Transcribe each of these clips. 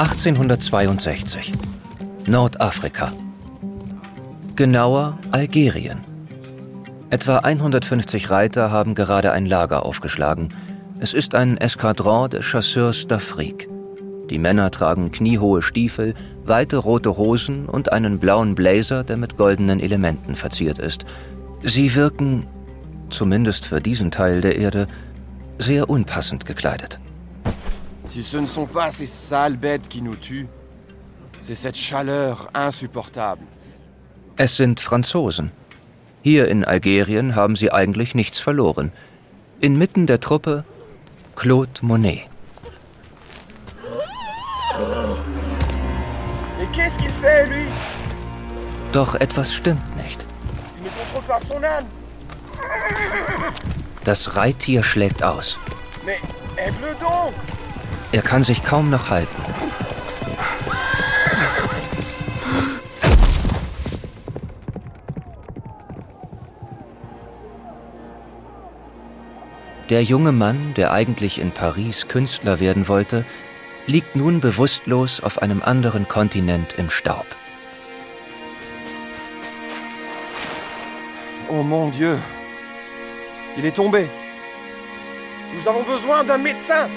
1862. Nordafrika. Genauer Algerien. Etwa 150 Reiter haben gerade ein Lager aufgeschlagen. Es ist ein Eskadron de Chasseurs d'Afrique. Die Männer tragen kniehohe Stiefel, weite rote Hosen und einen blauen Blazer, der mit goldenen Elementen verziert ist. Sie wirken, zumindest für diesen Teil der Erde, sehr unpassend gekleidet. Si ce ne sont pas ces sales bêtes qui nous tuent, c'est cette chaleur insupportable. Es sind Franzosen. Hier in Algerien haben sie eigentlich nichts verloren. Inmitten der Truppe Claude Monet. Doch etwas stimmt nicht. Ne. Das Reittier schlägt aus. Mais aide-le donc Er kann sich kaum noch halten. Der junge Mann, der eigentlich in Paris Künstler werden wollte, liegt nun bewusstlos auf einem anderen Kontinent im Staub. Oh mon Dieu Il est tombé Nous avons besoin d'un médecin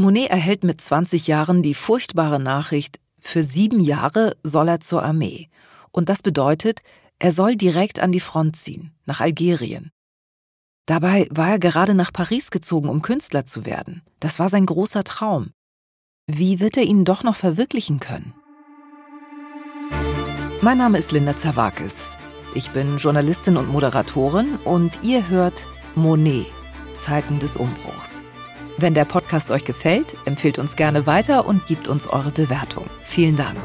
Monet erhält mit 20 Jahren die furchtbare Nachricht, für sieben Jahre soll er zur Armee. Und das bedeutet, er soll direkt an die Front ziehen, nach Algerien. Dabei war er gerade nach Paris gezogen, um Künstler zu werden. Das war sein großer Traum. Wie wird er ihn doch noch verwirklichen können? Mein Name ist Linda Zawakis. Ich bin Journalistin und Moderatorin und ihr hört Monet, Zeiten des Umbruchs. Wenn der Podcast euch gefällt, empfehlt uns gerne weiter und gebt uns eure Bewertung. Vielen Dank.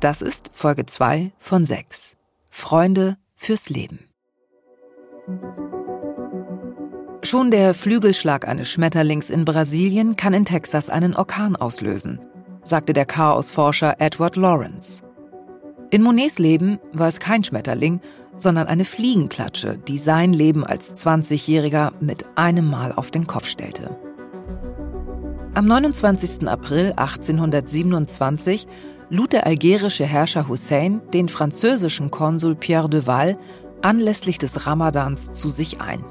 Das ist Folge 2 von 6. Freunde fürs Leben. Schon der Flügelschlag eines Schmetterlings in Brasilien kann in Texas einen Orkan auslösen, sagte der Chaosforscher Edward Lawrence. In Monets Leben war es kein Schmetterling, sondern eine Fliegenklatsche, die sein Leben als 20-Jähriger mit einem Mal auf den Kopf stellte. Am 29. April 1827 lud der algerische Herrscher Hussein den französischen Konsul Pierre de Val anlässlich des Ramadans zu sich ein.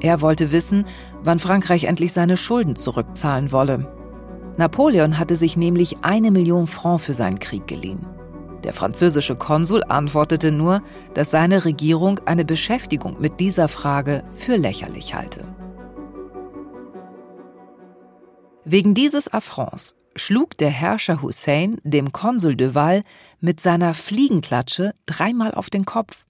Er wollte wissen, wann Frankreich endlich seine Schulden zurückzahlen wolle. Napoleon hatte sich nämlich eine Million Franc für seinen Krieg geliehen. Der französische Konsul antwortete nur, dass seine Regierung eine Beschäftigung mit dieser Frage für lächerlich halte. Wegen dieses Affronts schlug der Herrscher Hussein dem Konsul de Val mit seiner Fliegenklatsche dreimal auf den Kopf.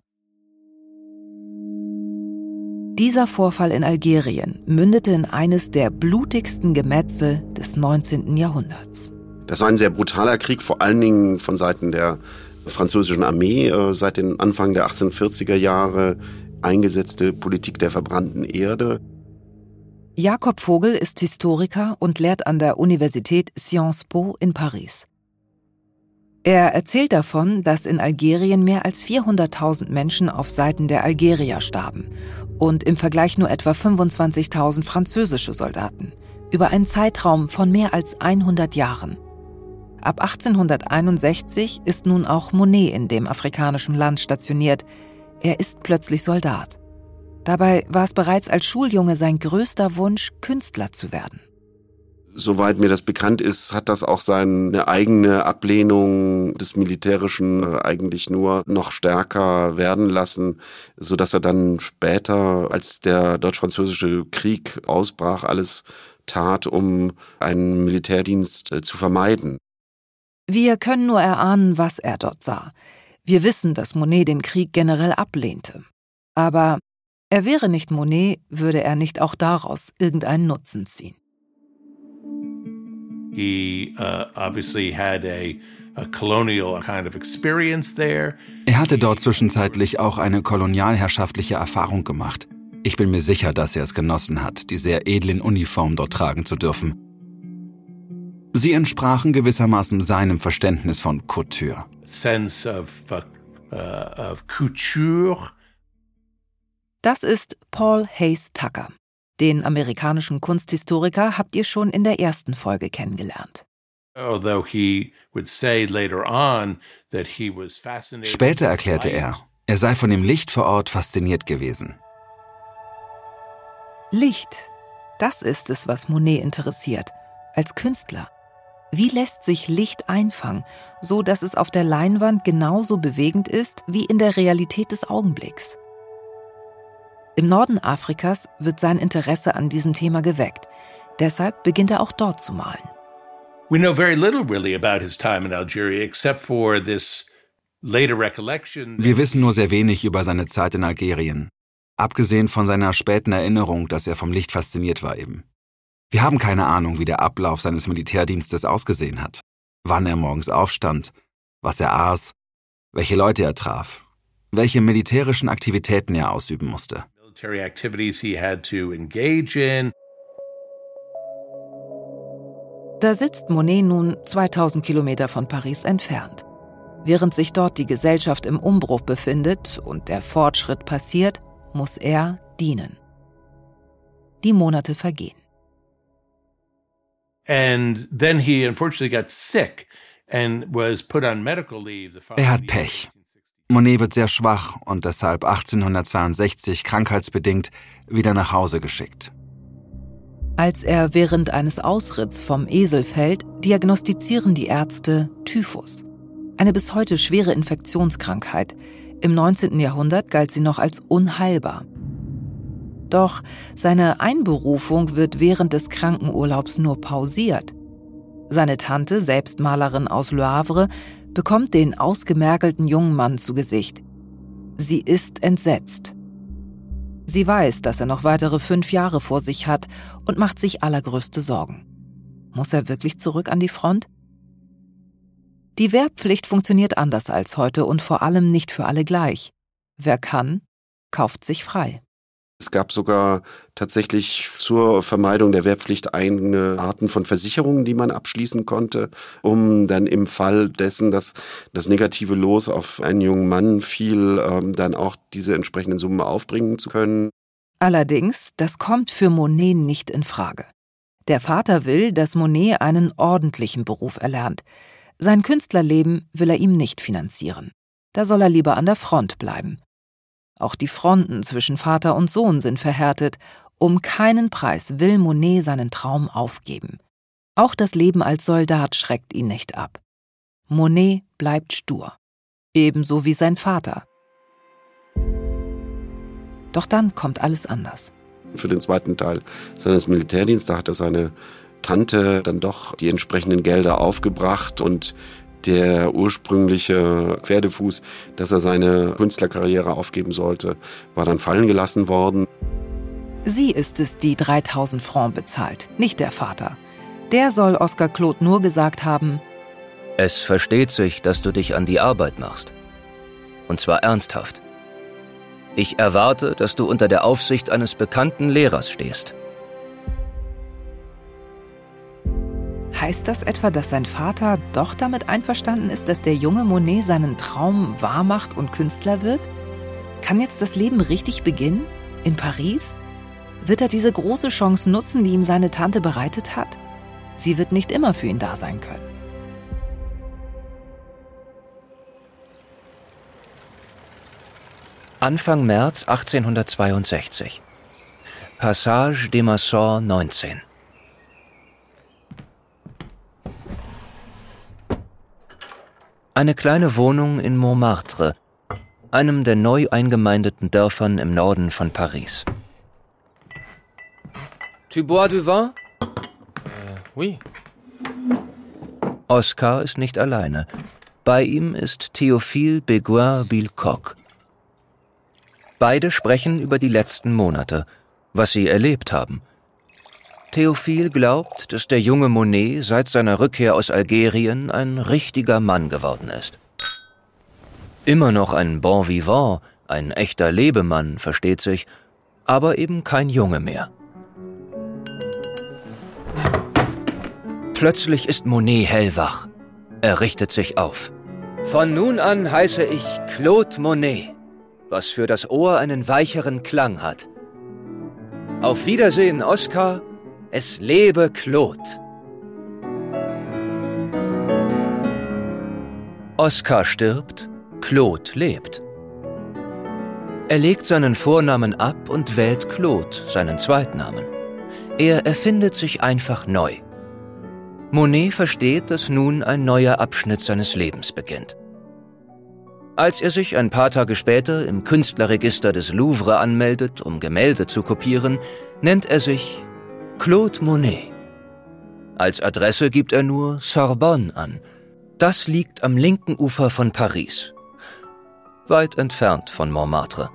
Dieser Vorfall in Algerien mündete in eines der blutigsten Gemetzel des 19. Jahrhunderts. Das war ein sehr brutaler Krieg, vor allen Dingen von Seiten der französischen Armee äh, seit den Anfang der 1840er Jahre eingesetzte Politik der verbrannten Erde. Jakob Vogel ist Historiker und lehrt an der Universität Sciences Po in Paris. Er erzählt davon, dass in Algerien mehr als 400.000 Menschen auf Seiten der Algerier starben und im Vergleich nur etwa 25.000 französische Soldaten über einen Zeitraum von mehr als 100 Jahren. Ab 1861 ist nun auch Monet in dem afrikanischen Land stationiert. Er ist plötzlich Soldat. Dabei war es bereits als Schuljunge sein größter Wunsch, Künstler zu werden. Soweit mir das bekannt ist, hat das auch seine eigene Ablehnung des Militärischen äh, eigentlich nur noch stärker werden lassen, so dass er dann später, als der deutsch-französische Krieg ausbrach, alles tat, um einen Militärdienst äh, zu vermeiden. Wir können nur erahnen, was er dort sah. Wir wissen, dass Monet den Krieg generell ablehnte. Aber er wäre nicht Monet, würde er nicht auch daraus irgendeinen Nutzen ziehen. He uh, obviously had a, a colonial kind of experience there. Er hatte dort zwischenzeitlich auch eine kolonialherrschaftliche Erfahrung gemacht. Ich bin mir sicher, dass er es genossen hat, die sehr edlen Uniformen dort tragen zu dürfen. Sie entsprachen gewissermaßen seinem Verständnis von Couture. sense of, uh, uh, of couture. Das ist Paul Hayes Tucker. Den amerikanischen Kunsthistoriker habt ihr schon in der ersten Folge kennengelernt. Später erklärte er, er sei von dem Licht vor Ort fasziniert gewesen. Licht, das ist es, was Monet interessiert, als Künstler. Wie lässt sich Licht einfangen, so dass es auf der Leinwand genauso bewegend ist wie in der Realität des Augenblicks? Im Norden Afrikas wird sein Interesse an diesem Thema geweckt. Deshalb beginnt er auch dort zu malen. We know very little really about his time in Algeria except for this later recollection. Wir wissen nur sehr wenig über seine Zeit in Algerien, abgesehen von seiner späten Erinnerung, dass er vom Licht fasziniert war eben. Wir haben keine Ahnung, wie der Ablauf seines Militärdienstes ausgesehen hat, wann er morgens aufstand, was er aß, welche Leute er traf, welche militärischen Aktivitäten er ausüben musste. Da sitzt Monet nun 2000 Kilometer von Paris entfernt. Während sich dort die Gesellschaft im Umbruch befindet und der Fortschritt passiert, muss er dienen. Die Monate vergehen. And then he unfortunately got sick and was put on medical leave. Er hat Pech. Monet wird sehr schwach und deshalb 1862 krankheitsbedingt wieder nach Hause geschickt. Als er während eines Ausritts vom Esel fällt, diagnostizieren die Ärzte Typhus. Eine bis heute schwere Infektionskrankheit. Im 19. Jahrhundert galt sie noch als unheilbar. Doch seine Einberufung wird während des Krankenurlaubs nur pausiert. Seine Tante, Selbstmalerin aus Le Havre, bekommt den ausgemergelten jungen Mann zu Gesicht. Sie ist entsetzt. Sie weiß, dass er noch weitere fünf Jahre vor sich hat und macht sich allergrößte Sorgen. Muss er wirklich zurück an die Front? Die Wehrpflicht funktioniert anders als heute und vor allem nicht für alle gleich. Wer kann, kauft sich frei. Es gab sogar tatsächlich zur Vermeidung der Wehrpflicht eigene Arten von Versicherungen, die man abschließen konnte, um dann im Fall dessen, dass das negative Los auf einen jungen Mann fiel, ähm, dann auch diese entsprechenden Summen aufbringen zu können. Allerdings, das kommt für Monet nicht in Frage. Der Vater will, dass Monet einen ordentlichen Beruf erlernt. Sein Künstlerleben will er ihm nicht finanzieren. Da soll er lieber an der Front bleiben. Auch die Fronten zwischen Vater und Sohn sind verhärtet. Um keinen Preis will Monet seinen Traum aufgeben. Auch das Leben als Soldat schreckt ihn nicht ab. Monet bleibt stur. Ebenso wie sein Vater. Doch dann kommt alles anders. Für den zweiten Teil seines Militärdienstes hat er seine Tante dann doch die entsprechenden Gelder aufgebracht und der ursprüngliche Pferdefuß, dass er seine Künstlerkarriere aufgeben sollte, war dann fallen gelassen worden. Sie ist es, die 3000 Francs bezahlt, nicht der Vater. Der soll Oskar Claude nur gesagt haben, es versteht sich, dass du dich an die Arbeit machst. Und zwar ernsthaft. Ich erwarte, dass du unter der Aufsicht eines bekannten Lehrers stehst. Heißt das etwa, dass sein Vater doch damit einverstanden ist, dass der junge Monet seinen Traum wahrmacht und Künstler wird? Kann jetzt das Leben richtig beginnen? In Paris? Wird er diese große Chance nutzen, die ihm seine Tante bereitet hat? Sie wird nicht immer für ihn da sein können. Anfang März 1862. Passage des Massons 19. Eine kleine Wohnung in Montmartre, einem der neu eingemeindeten Dörfern im Norden von Paris. Tu bois du vin? Euh, oui. Oscar ist nicht alleine. Bei ihm ist Théophile Beguin-Villecoq. Beide sprechen über die letzten Monate, was sie erlebt haben – Theophil glaubt, dass der junge Monet seit seiner Rückkehr aus Algerien ein richtiger Mann geworden ist. Immer noch ein Bon vivant, ein echter Lebemann, versteht sich, aber eben kein Junge mehr. Plötzlich ist Monet hellwach. Er richtet sich auf. Von nun an heiße ich Claude Monet, was für das Ohr einen weicheren Klang hat. Auf Wiedersehen, Oscar. Es lebe Claude. Oscar stirbt, Claude lebt. Er legt seinen Vornamen ab und wählt Claude, seinen Zweitnamen. Er erfindet sich einfach neu. Monet versteht, dass nun ein neuer Abschnitt seines Lebens beginnt. Als er sich ein paar Tage später im Künstlerregister des Louvre anmeldet, um Gemälde zu kopieren, nennt er sich Claude Monet. Als Adresse gibt er nur Sorbonne an. Das liegt am linken Ufer von Paris, weit entfernt von Montmartre.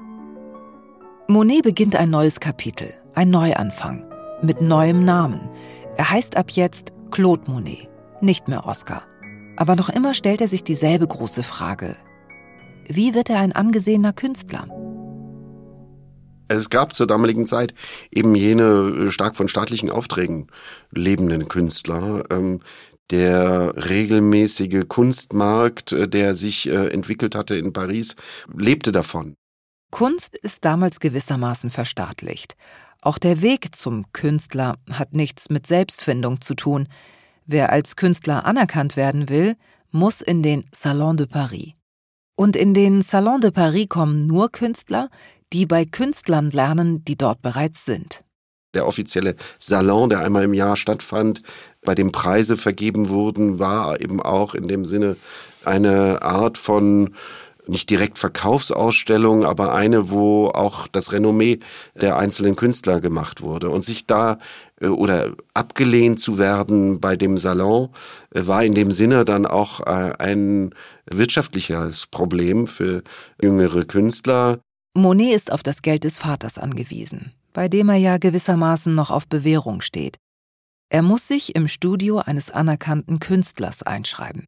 Monet beginnt ein neues Kapitel, ein Neuanfang, mit neuem Namen. Er heißt ab jetzt Claude Monet, nicht mehr Oscar. Aber noch immer stellt er sich dieselbe große Frage, wie wird er ein angesehener Künstler? Es gab zur damaligen Zeit eben jene äh, stark von staatlichen Aufträgen lebenden Künstler. Ähm, der regelmäßige Kunstmarkt, äh, der sich äh, entwickelt hatte in Paris, lebte davon. Kunst ist damals gewissermaßen verstaatlicht. Auch der Weg zum Künstler hat nichts mit Selbstfindung zu tun. Wer als Künstler anerkannt werden will, muss in den Salon de Paris. Und in den Salon de Paris kommen nur Künstler, die bei Künstlern lernen, die dort bereits sind. Der offizielle Salon, der einmal im Jahr stattfand, bei dem Preise vergeben wurden, war eben auch in dem Sinne eine Art von nicht direkt Verkaufsausstellung, aber eine, wo auch das Renommee der einzelnen Künstler gemacht wurde. Und sich da äh, oder abgelehnt zu werden bei dem Salon äh, war in dem Sinne dann auch äh, ein wirtschaftliches Problem für jüngere Künstler. Monet ist auf das Geld des Vaters angewiesen, bei dem er ja gewissermaßen noch auf Bewährung steht. Er muss sich im Studio eines anerkannten Künstlers einschreiben.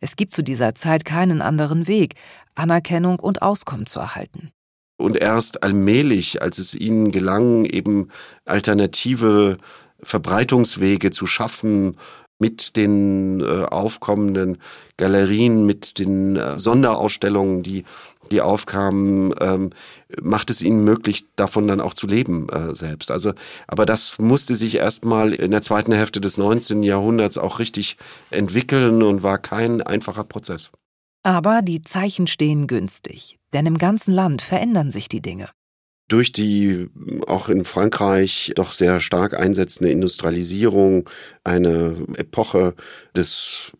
Es gibt zu dieser Zeit keinen anderen Weg, Anerkennung und Auskommen zu erhalten. Und erst allmählich, als es ihnen gelang, eben alternative Verbreitungswege zu schaffen, mit den äh, aufkommenden Galerien, mit den äh, Sonderausstellungen, die, die aufkamen, ähm, macht es ihnen möglich, davon dann auch zu leben äh, selbst. Also, aber das musste sich erstmal in der zweiten Hälfte des 19. Jahrhunderts auch richtig entwickeln und war kein einfacher Prozess. Aber die Zeichen stehen günstig, denn im ganzen Land verändern sich die Dinge durch die auch in Frankreich doch sehr stark einsetzende Industrialisierung, eine Epoche des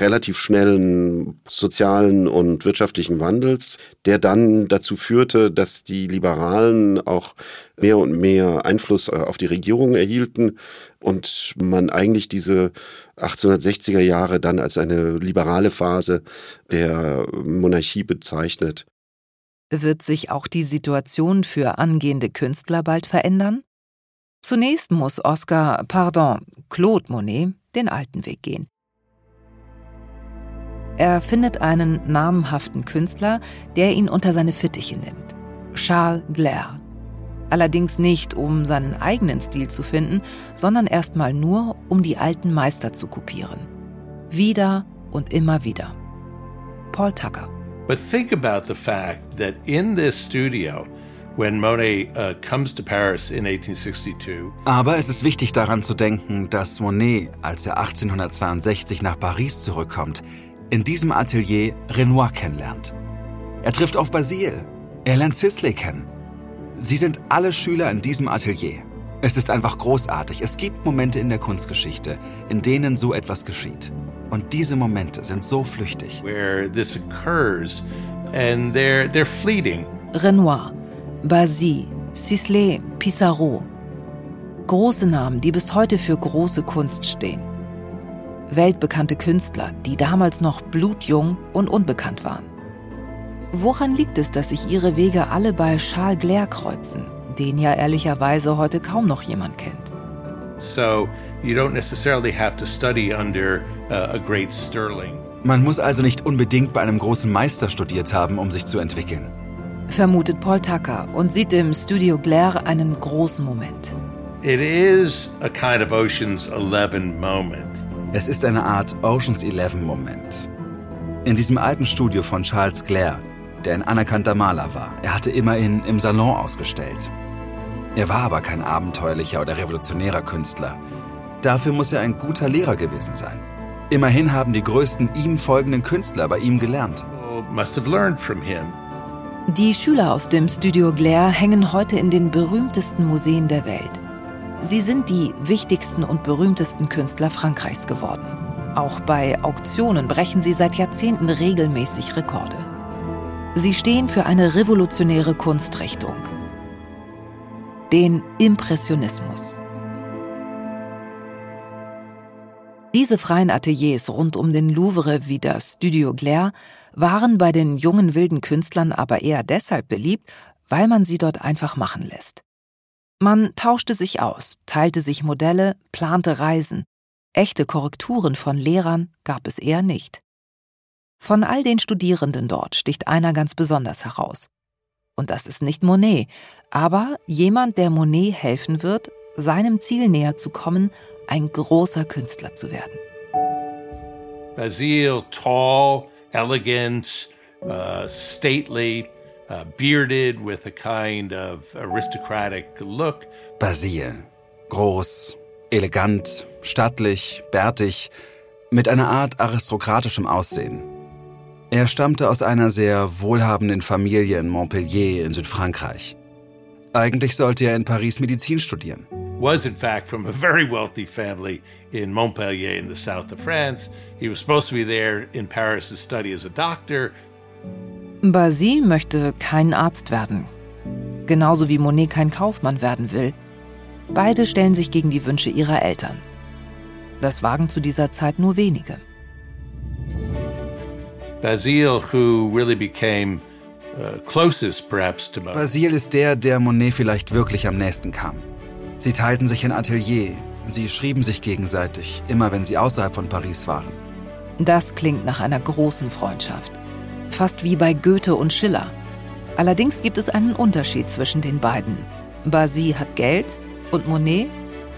relativ schnellen sozialen und wirtschaftlichen Wandels, der dann dazu führte, dass die Liberalen auch mehr und mehr Einfluss auf die Regierung erhielten und man eigentlich diese 1860er Jahre dann als eine liberale Phase der Monarchie bezeichnet. Wird sich auch die Situation für angehende Künstler bald verändern? Zunächst muss Oscar, pardon, Claude Monet den alten Weg gehen. Er findet einen namhaften Künstler, der ihn unter seine Fittiche nimmt. Charles Glaire. Allerdings nicht, um seinen eigenen Stil zu finden, sondern erstmal nur, um die alten Meister zu kopieren. Wieder und immer wieder. Paul Tucker. But think about the fact that in this studio, when Monet uh, comes to Paris in 1862. Aber es ist wichtig daran zu denken, dass Monet, als er 1862 nach Paris zurückkommt, in diesem Atelier Renoir kennenlernt. Er trifft auf Basile. Er lernt Sisley kennen. Sie sind alle Schüler in diesem Atelier. Es ist einfach großartig. Es gibt Momente in der Kunstgeschichte, in denen so etwas geschieht. Und diese Momente sind so flüchtig. Where this occurs and they're, they're fleeting. Renoir, Basile, Sisley, Pissarro. Große Namen, die bis heute für große Kunst stehen. Weltbekannte Künstler, die damals noch blutjung und unbekannt waren. Woran liegt es, dass sich ihre Wege alle bei Charles Glaire kreuzen, den ja ehrlicherweise heute kaum noch jemand kennt? So you don't necessarily have to study under uh, a great Sterling. Man muss also nicht unbedingt bei einem großen Meister studiert haben, um sich zu entwickeln. Vermutet Paul Tucker und sieht im Studio Glaire einen großen Moment. It is a kind of Ocean's 11 moment. Es ist eine Art Ocean's 11 Moment. In diesem alten Studio von Charles Glaire, der ein anerkannter Maler war. Er hatte immerhin im Salon ausgestellt. Er war aber kein abenteuerlicher oder revolutionärer Künstler. Dafür muss er ein guter Lehrer gewesen sein. Immerhin haben die größten ihm folgenden Künstler bei ihm gelernt. Die Schüler aus dem Studio Glaire hängen heute in den berühmtesten Museen der Welt. Sie sind die wichtigsten und berühmtesten Künstler Frankreichs geworden. Auch bei Auktionen brechen sie seit Jahrzehnten regelmäßig Rekorde. Sie stehen für eine revolutionäre Kunstrichtung, den Impressionismus. Diese freien Ateliers rund um den Louvre wie das Studio Glaire waren bei den jungen wilden Künstlern aber eher deshalb beliebt, weil man sie dort einfach machen lässt. Man tauschte sich aus, teilte sich Modelle, plante Reisen. Echte Korrekturen von Lehrern gab es eher nicht. Von all den Studierenden dort sticht einer ganz besonders heraus. Und das ist nicht Monet, aber jemand, der Monet helfen wird, seinem Ziel näher zu kommen, ein großer Künstler zu werden. Basile, tall, elegant, uh, stately, uh, bearded with a kind of aristocratic look. Basile. Groß, elegant, stattlich, bärtig, mit einer Art aristokratischem Aussehen. Er stammte aus einer sehr wohlhabenden Familie in Montpellier in Südfrankreich. Eigentlich sollte er in Paris Medizin studieren. Was in fact from a very wealthy family in Montpellier in the south of France. He was supposed to be there in Paris to study as a doctor. Basile möchte kein Arzt werden. Genauso wie Monet kein Kaufmann werden will. Beide stellen sich gegen die Wünsche ihrer Eltern. Das wagen zu dieser Zeit nur wenige. Basile, who really became uh, closest perhaps to Monet. Basile ist der, der Monet vielleicht wirklich am nächsten kam. Sie teilten sich ein Atelier, sie schrieben sich gegenseitig, immer wenn sie außerhalb von Paris waren. Das klingt nach einer großen Freundschaft. Fast wie bei Goethe und Schiller. Allerdings gibt es einen Unterschied zwischen den beiden. Basile hat Geld und Monet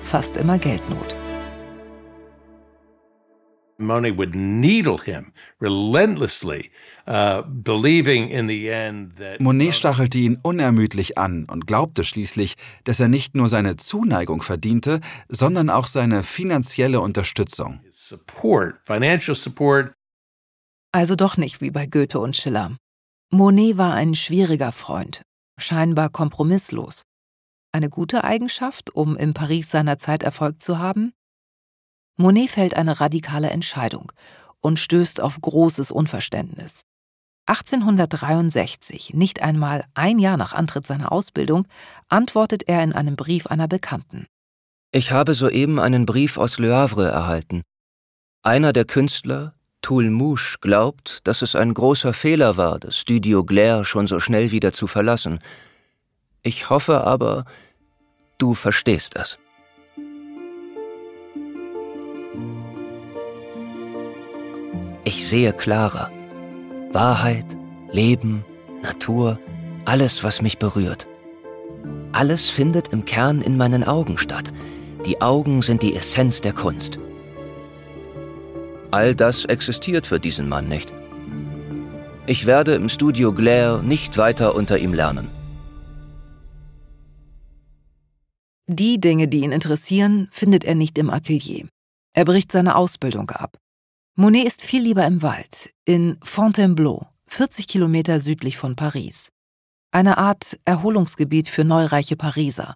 fast immer Geldnot. Monet would needle him relentlessly, uh, believing in the end that Monet stachelte ihn unermüdlich an und glaubte schließlich, dass er nicht nur seine Zuneigung verdiente, sondern auch seine finanzielle Unterstützung. support, financial support, Also doch nicht wie bei Goethe und Schiller. Monet war ein schwieriger Freund, scheinbar kompromisslos. Eine gute Eigenschaft, um in Paris seiner Zeit Erfolg zu haben? Monet fällt eine radikale Entscheidung und stößt auf großes Unverständnis. 1863, nicht einmal ein Jahr nach Antritt seiner Ausbildung, antwortet er in einem Brief einer Bekannten. Ich habe soeben einen Brief aus Le Havre erhalten. Einer der Künstler, Toulmouche, glaubt, dass es ein großer Fehler war, das Studio Glaire schon so schnell wieder zu verlassen. Ich hoffe aber, du verstehst das. Ich sehe klarer. Wahrheit, Leben, Natur, alles, was mich berührt. Alles findet im Kern in meinen Augen statt. Die Augen sind die Essenz der Kunst. All das existiert für diesen Mann nicht. Ich werde im Studio Glaire nicht weiter unter ihm lernen. Die Dinge, die ihn interessieren, findet er nicht im Atelier. Er bricht seine Ausbildung ab. Monet ist viel lieber im Wald, in Fontainebleau, 40 Kilometer südlich von Paris. Eine Art Erholungsgebiet für neureiche Pariser.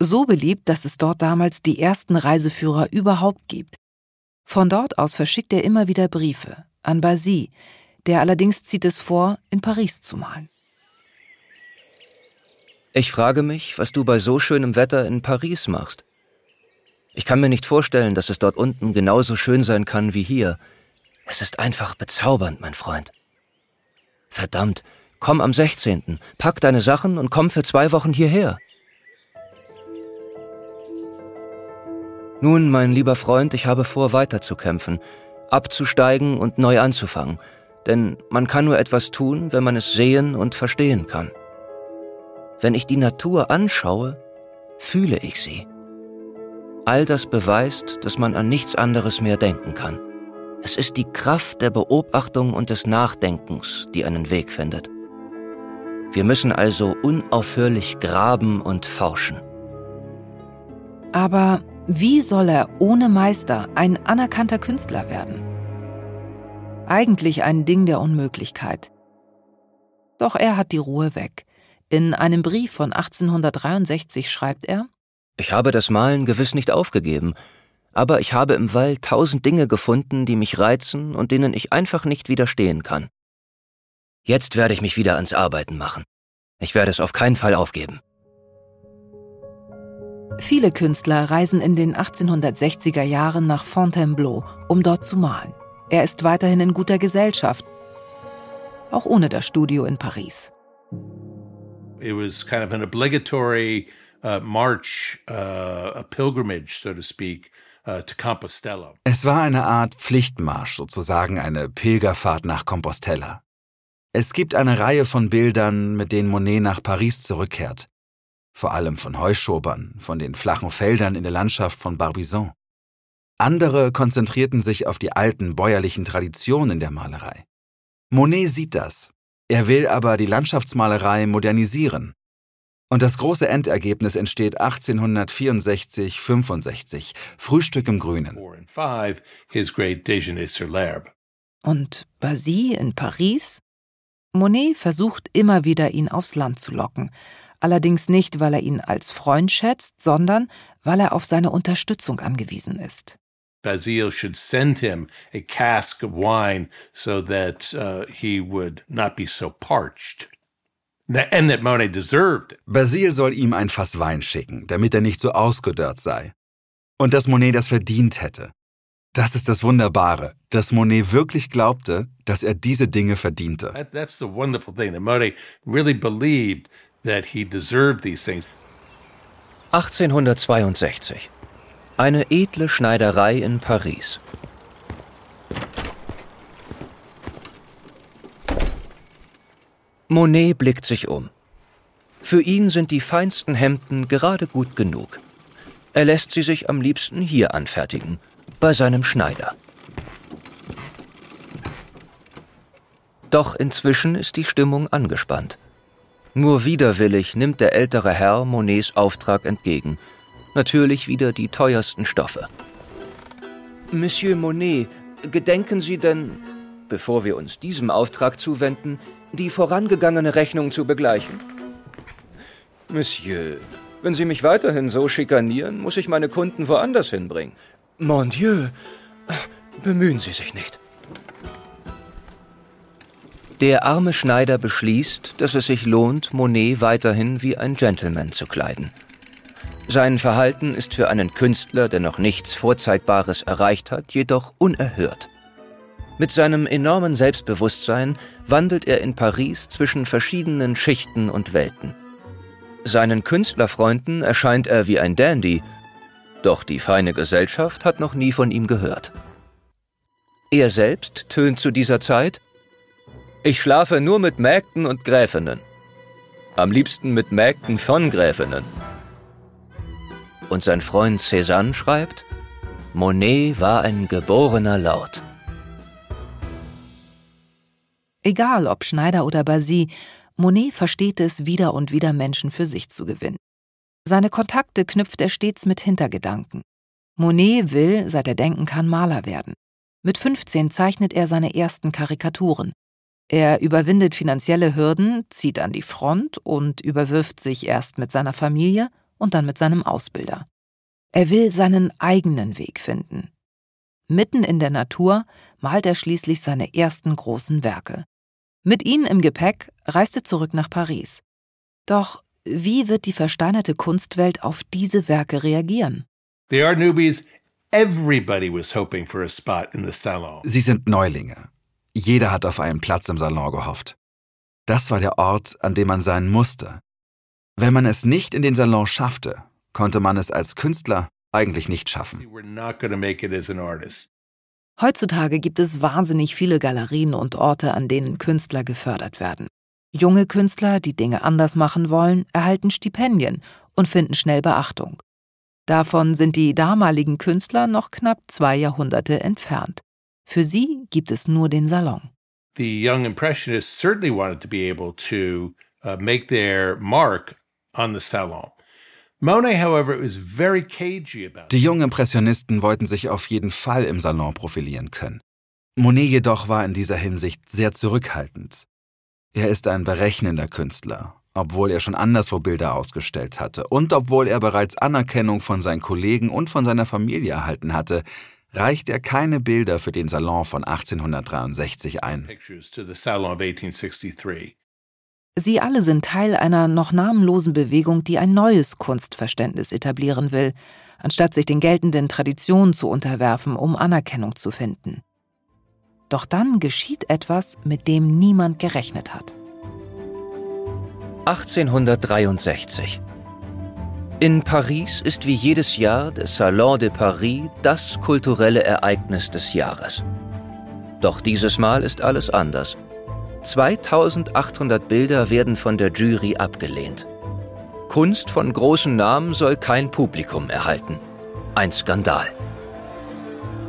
So beliebt, dass es dort damals die ersten Reiseführer überhaupt gibt. Von dort aus verschickt er immer wieder Briefe an Basile, der allerdings zieht es vor, in Paris zu malen. Ich frage mich, was du bei so schönem Wetter in Paris machst. Ich kann mir nicht vorstellen, dass es dort unten genauso schön sein kann wie hier. Es ist einfach bezaubernd, mein Freund. Verdammt, komm am 16., pack deine Sachen und komm für zwei Wochen hierher. Nun, mein lieber Freund, ich habe vor, weiterzukämpfen, abzusteigen und neu anzufangen, denn man kann nur etwas tun, wenn man es sehen und verstehen kann. Wenn ich die Natur anschaue, fühle ich sie. All das beweist, dass man an nichts anderes mehr denken kann. Es ist die Kraft der Beobachtung und des Nachdenkens, die einen Weg findet. Wir müssen also unaufhörlich graben und forschen. Aber wie soll er ohne Meister ein anerkannter Künstler werden? Eigentlich ein Ding der Unmöglichkeit. Doch er hat die Ruhe weg. In einem Brief von 1863 schreibt er Ich habe das Malen gewiss nicht aufgegeben, aber ich habe im Wald tausend Dinge gefunden, die mich reizen und denen ich einfach nicht widerstehen kann. Jetzt werde ich mich wieder ans Arbeiten machen. Ich werde es auf keinen Fall aufgeben. Viele Künstler reisen in den 1860er Jahren nach Fontainebleau, um dort zu malen. Er ist weiterhin in guter Gesellschaft, auch ohne das Studio in Paris. It was kind of an obligatory march, uh, a pilgrimage, so to speak, uh. Es war eine Art Pflichtmarsch, sozusagen eine Pilgerfahrt nach Compostela. Es gibt eine Reihe von Bildern, mit denen Monet nach Paris zurückkehrt. Vor allem von Heuschobern, von den flachen Feldern in der Landschaft von Barbizon. Andere konzentrierten sich auf die alten bäuerlichen Traditionen der Malerei. Monet sieht das. Er will aber die Landschaftsmalerei modernisieren. Und das große Endergebnis entsteht 1864-65, Frühstück im Grünen. Und Basile in Paris? Monet versucht immer wieder, ihn aufs Land zu locken. Allerdings nicht, weil er ihn als Freund schätzt, sondern weil er auf seine Unterstützung angewiesen ist. Basile should send him a cask of wine so that uh, he would not be so parched. And that Monet deserved. Basile soll ihm ein Fass Wein schicken, damit er nicht so ausgedörrt sei. Und dass Monet das verdient hätte. Das ist das Wunderbare, dass Monet wirklich glaubte, dass er diese Dinge verdiente. That, that's the wonderful thing, that Monet really believed that he deserved these things. 1862. Eine edle Schneiderei in Paris. Monet blickt sich um. Für ihn sind die feinsten Hemden gerade gut genug. Er lässt sie sich am liebsten hier anfertigen, bei seinem Schneider. Doch inzwischen ist die Stimmung angespannt. Nur widerwillig nimmt der ältere Herr Monets Auftrag entgegen – Natürlich wieder die teuersten Stoffe. Monsieur Monet, gedenken Sie denn, bevor wir uns diesem Auftrag zuwenden, die vorangegangene Rechnung zu begleichen? Monsieur, wenn Sie mich weiterhin so schikanieren, muss ich meine Kunden woanders hinbringen. Mon Dieu, bemühen Sie sich nicht. Der arme Schneider beschließt, dass es sich lohnt, Monet weiterhin wie ein Gentleman zu kleiden. Sein Verhalten ist für einen Künstler, der noch nichts Vorzeigbares erreicht hat, jedoch unerhört. Mit seinem enormen Selbstbewusstsein wandelt er in Paris zwischen verschiedenen Schichten und Welten. Seinen Künstlerfreunden erscheint er wie ein Dandy, doch die feine Gesellschaft hat noch nie von ihm gehört. Er selbst tönt zu dieser Zeit Ich schlafe nur mit Mägden und Gräfinnen. Am liebsten mit Mägden von Gräfinnen. Und sein Freund Cézanne schreibt, Monet war ein geborener Laut. Egal ob Schneider oder Basy, Monet versteht es, wieder und wieder Menschen für sich zu gewinnen. Seine Kontakte knüpft er stets mit Hintergedanken. Monet will, seit er denken kann, Maler werden. Mit 15 zeichnet er seine ersten Karikaturen. Er überwindet finanzielle Hürden, zieht an die Front und überwirft sich erst mit seiner Familie und dann mit seinem Ausbilder. Er will seinen eigenen Weg finden. Mitten in der Natur malt er schließlich seine ersten großen Werke. Mit ihnen im Gepäck reist er zurück nach Paris. Doch wie wird die versteinerte Kunstwelt auf diese Werke reagieren? The art newbies, everybody was hoping for a spot in the salon. Sie sind Neulinge. Jeder hat auf einen Platz im Salon gehofft. Das war der Ort, an dem man sein musste, wenn man es nicht in den Salon schaffte, konnte man es als Künstler eigentlich nicht schaffen. Heutzutage gibt es wahnsinnig viele Galerien und Orte, an denen Künstler gefördert werden. Junge Künstler, die Dinge anders machen wollen, erhalten Stipendien und finden schnell Beachtung. Davon sind die damaligen Künstler noch knapp zwei Jahrhunderte entfernt. Für sie gibt es nur den Salon. The young impressionists certainly wanted to be able to uh, make their mark on the salon. Die jungen Impressionisten wollten sich auf jeden Fall im Salon profilieren können. Monet jedoch war in dieser Hinsicht sehr zurückhaltend. Er ist ein berechnender Künstler, obwohl er schon anderswo Bilder ausgestellt hatte und obwohl er bereits Anerkennung von seinen Kollegen und von seiner Familie erhalten hatte, reicht er keine Bilder für den Salon von 1863 ein. Sie alle sind Teil einer noch namenlosen Bewegung, die ein neues Kunstverständnis etablieren will, anstatt sich den geltenden Traditionen zu unterwerfen, um Anerkennung zu finden. Doch dann geschieht etwas, mit dem niemand gerechnet hat. 1863. In Paris ist wie jedes Jahr der Salon de Paris das kulturelle Ereignis des Jahres. Doch dieses Mal ist alles anders. 2800 Bilder werden von der Jury abgelehnt. Kunst von großen Namen soll kein Publikum erhalten. Ein Skandal.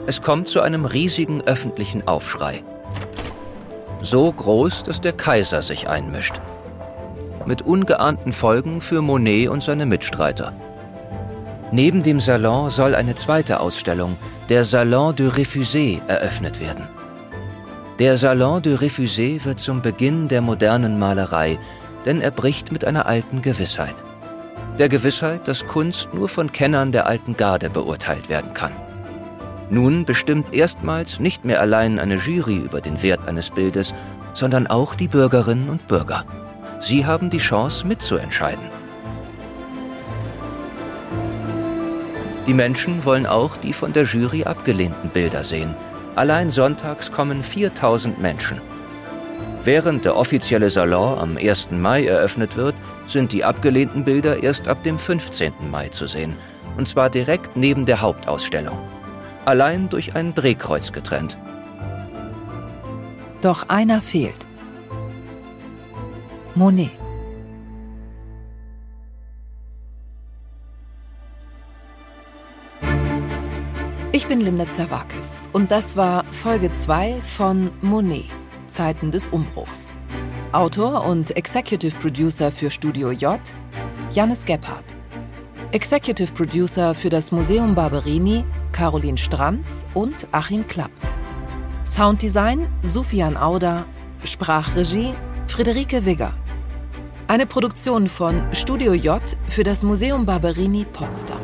Es kommt zu einem riesigen öffentlichen Aufschrei. So groß, dass der Kaiser sich einmischt. Mit ungeahnten Folgen für Monet und seine Mitstreiter. Neben dem Salon soll eine zweite Ausstellung, der Salon de Refusé, eröffnet werden. Der Salon de Refusé wird zum Beginn der modernen Malerei, denn er bricht mit einer alten Gewissheit. Der Gewissheit, dass Kunst nur von Kennern der alten Garde beurteilt werden kann. Nun bestimmt erstmals nicht mehr allein eine Jury über den Wert eines Bildes, sondern auch die Bürgerinnen und Bürger. Sie haben die Chance mitzuentscheiden. Die Menschen wollen auch die von der Jury abgelehnten Bilder sehen. Allein sonntags kommen 4000 Menschen. Während der offizielle Salon am 1. Mai eröffnet wird, sind die abgelehnten Bilder erst ab dem 15. Mai zu sehen. Und zwar direkt neben der Hauptausstellung. Allein durch ein Drehkreuz getrennt. Doch einer fehlt. Monet. Ich bin Linda Zerwakis und das war Folge 2 von Monet, Zeiten des Umbruchs. Autor und Executive Producer für Studio J, Jannis Gebhardt. Executive Producer für das Museum Barberini, Caroline Stranz und Achim Klapp. Sounddesign Sufian Auda, Sprachregie Friederike Wigger. Eine Produktion von Studio J für das Museum Barberini Potsdam.